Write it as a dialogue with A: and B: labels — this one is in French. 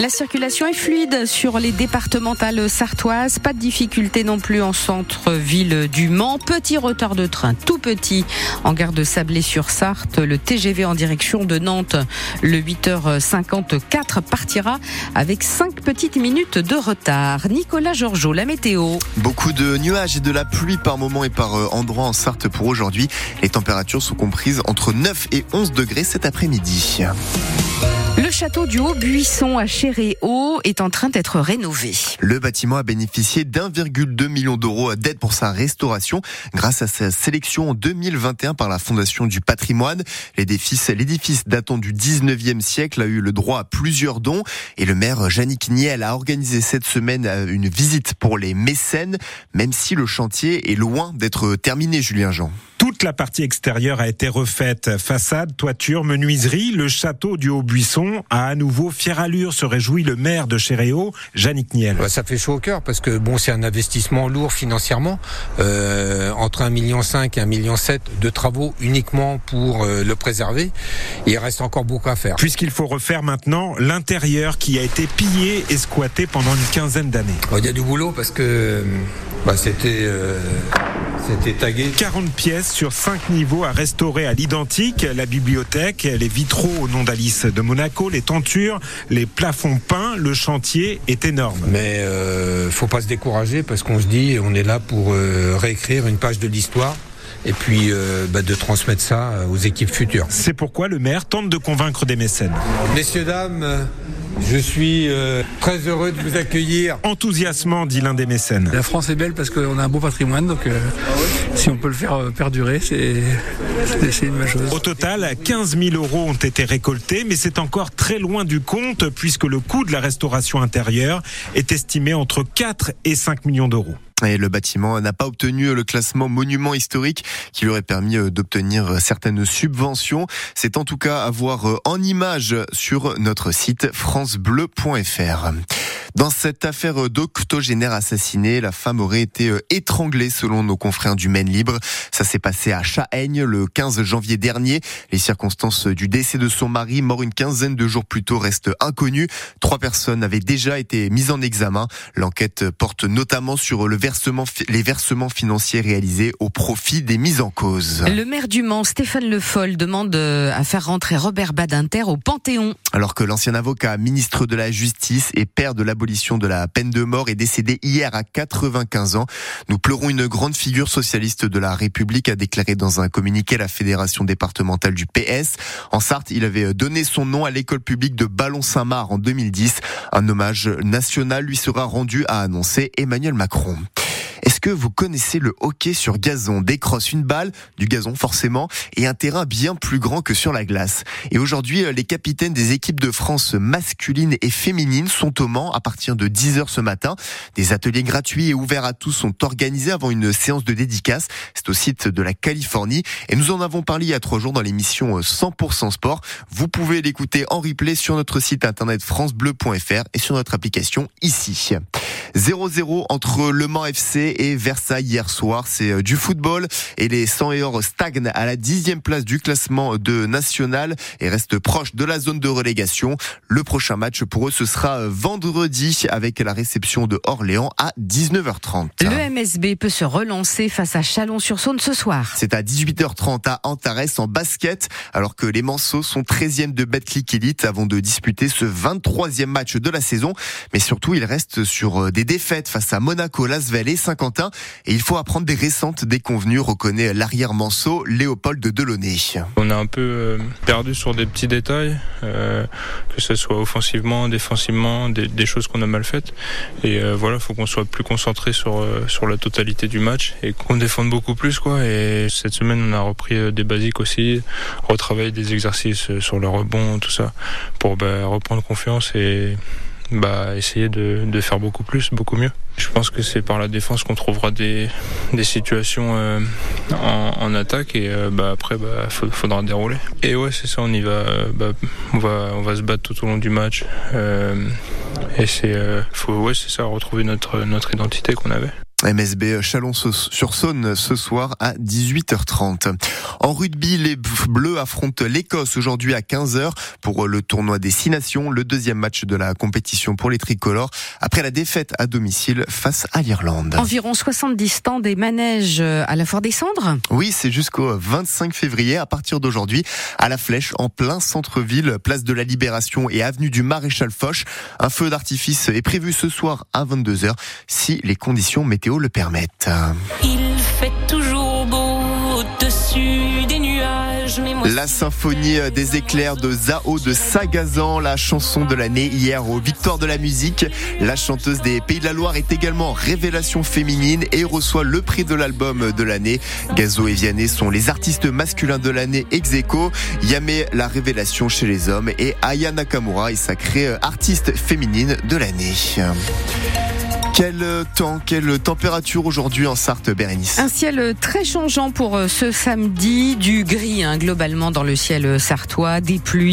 A: La circulation est fluide sur les départementales sartoises. Pas de difficulté non plus en centre-ville du Mans. Petit retard de train, tout petit, en gare de Sablé-sur-Sarthe. Le TGV en direction de Nantes, le 8h54 partira avec 5 petites minutes de retard. Nicolas Georgeot, la météo.
B: Beaucoup de nuages et de la pluie par moment et par euh, endroit en Sarthe pour aujourd'hui. Les températures sont comprises entre 9 et 11 degrés cet après-midi.
A: Le château du Haut-Buisson à Chéréau est en train d'être rénové.
B: Le bâtiment a bénéficié d'1,2 million d'euros d'aide pour sa restauration grâce à sa sélection en 2021 par la Fondation du patrimoine. L'édifice datant du 19e siècle a eu le droit à plusieurs dons et le maire Yannick Niel a organisé cette semaine euh, une visite pour les mécènes, même si le chantier est loin d'être terminé, Julien Jean.
C: Toute la partie extérieure a été refaite. Façade, toiture, menuiserie. Le château du Haut-Buisson a à nouveau fière allure, se réjouit le maire de Chéréo, Jannick Niel.
D: Bah, ça fait chaud au cœur parce que bon, c'est un investissement lourd financièrement. Euh, entre 1,5 million et 1,7 million de travaux uniquement pour euh, le préserver. Il reste encore beaucoup à faire.
C: Puisqu'il faut refaire maintenant l'intérieur qui a été pillé et squatté pendant une quinzaine d'années.
D: Il y a du boulot parce que bah, c'était... Euh c'était tagué.
C: 40 pièces sur 5 niveaux à restaurer à l'identique. La bibliothèque, les vitraux au nom d'Alice de Monaco, les tentures, les plafonds peints. Le chantier est énorme.
D: Mais euh, faut pas se décourager parce qu'on se dit on est là pour euh, réécrire une page de l'histoire et puis euh, bah, de transmettre ça aux équipes futures.
C: C'est pourquoi le maire tente de convaincre des mécènes.
D: Messieurs, dames, je suis euh, très heureux de vous accueillir.
C: Enthousiasmant, dit l'un des mécènes.
E: La France est belle parce qu'on a un beau patrimoine, donc euh, si on peut le faire euh, perdurer, c'est une bonne chose.
C: Au total, 15 000 euros ont été récoltés, mais c'est encore très loin du compte puisque le coût de la restauration intérieure est estimé entre 4 et 5 millions d'euros.
B: Et le bâtiment n'a pas obtenu le classement monument historique qui lui aurait permis euh, d'obtenir certaines subventions. C'est en tout cas à voir euh, en image sur notre site francebleu.fr. Dans cette affaire d'octogénaire assassiné, la femme aurait été euh, étranglée selon nos confrères du Maine Libre. Ça s'est passé à Chahaigne le 15 janvier dernier. Les circonstances du décès de son mari, mort une quinzaine de jours plus tôt, restent inconnues. Trois personnes avaient déjà été mises en examen. L'enquête porte notamment sur le versement, les versements financiers réalisés au profit des mises en cause.
A: Le maire du Mans, Stéphane Le Foll, demande euh, à faire rentrer Robert Badinter au Panthéon.
B: Alors que l'ancien avocat, ministre de la Justice et père de la l'abolition de la peine de mort est décédé hier à 95 ans. Nous pleurons une grande figure socialiste de la République, a déclaré dans un communiqué la fédération départementale du PS. En Sarthe, il avait donné son nom à l'école publique de Ballon-Saint-Marc en 2010. Un hommage national lui sera rendu, a annoncé Emmanuel Macron. Que vous connaissez le hockey sur gazon? Décrosse une balle, du gazon forcément, et un terrain bien plus grand que sur la glace. Et aujourd'hui, euh, les capitaines des équipes de France masculines et féminines sont au Mans à partir de 10h ce matin. Des ateliers gratuits et ouverts à tous sont organisés avant une séance de dédicace. C'est au site de la Californie. Et nous en avons parlé il y a trois jours dans l'émission 100% euh, Sport. Vous pouvez l'écouter en replay sur notre site internet francebleu.fr et sur notre application ici. 0-0 entre Le Mans FC et Versailles hier soir. C'est euh, du football et les 100 et or stagnent à la dixième place du classement de national et restent proches de la zone de relégation. Le prochain match pour eux, ce sera euh, vendredi avec la réception de Orléans à 19h30.
A: Le MSB peut se relancer face à Chalon-sur-Saône ce soir.
B: C'est à 18h30 à Antares en basket, alors que les Manceaux sont 13e de Betclic Elite avant de disputer ce 23e match de la saison. Mais surtout, ils restent sur euh, des défaites face à Monaco, Lasvel et Saint-Quentin. Et il faut apprendre des récentes déconvenues, reconnaît l'arrière Manceau, Léopold de Delaunay.
F: On a un peu euh, perdu sur des petits détails, euh, que ce soit offensivement, défensivement, des, choses qu'on a mal faites. Et voilà, il faut qu'on soit plus concentré sur, sur la totalité du match et qu'on défende beaucoup plus. quoi. Et cette semaine, on a repris des basiques aussi, retravailler des exercices sur le rebond, tout ça, pour bah, reprendre confiance et bah, essayer de, de, faire beaucoup plus, beaucoup mieux. Je pense que c'est par la défense qu'on trouvera des, des situations euh, en, en, attaque et euh, bah, après bah, faudra dérouler. Et ouais c'est ça, on y va, euh, bah, on va, on va se battre tout au long du match. et c'est, faut, ouais c'est ça, retrouver notre, notre identité qu'on avait.
B: MSB Chalon-sur-Saône ce soir à 18h30. En rugby, les Bleus affrontent l'Écosse aujourd'hui à 15h pour le tournoi des Six Nations, le deuxième match de la compétition pour les tricolores après la défaite à domicile face à l'Irlande.
A: Environ 70 stands des manèges à la Fort des Cendres
B: Oui, c'est jusqu'au 25 février à partir d'aujourd'hui à la Flèche en plein centre-ville, place de la Libération et avenue du Maréchal Foch. Un feu d'artifice est prévu ce soir à 22h si les conditions météo le permettent.
G: Il
B: La symphonie des éclairs de Zao de Sagazan, la chanson de l'année hier aux Victoires de la musique. La chanteuse des Pays de la Loire est également révélation féminine et reçoit le prix de l'album de l'année. Gazo et Vianney sont les artistes masculins de l'année ex aequo. Yame, la révélation chez les hommes et Aya Nakamura est sacrée artiste féminine de l'année. Quel temps, quelle température aujourd'hui en Sarthe, Bérénice
A: Un ciel très changeant pour ce samedi, du gris hein, globalement dans le ciel sartois, des pluies.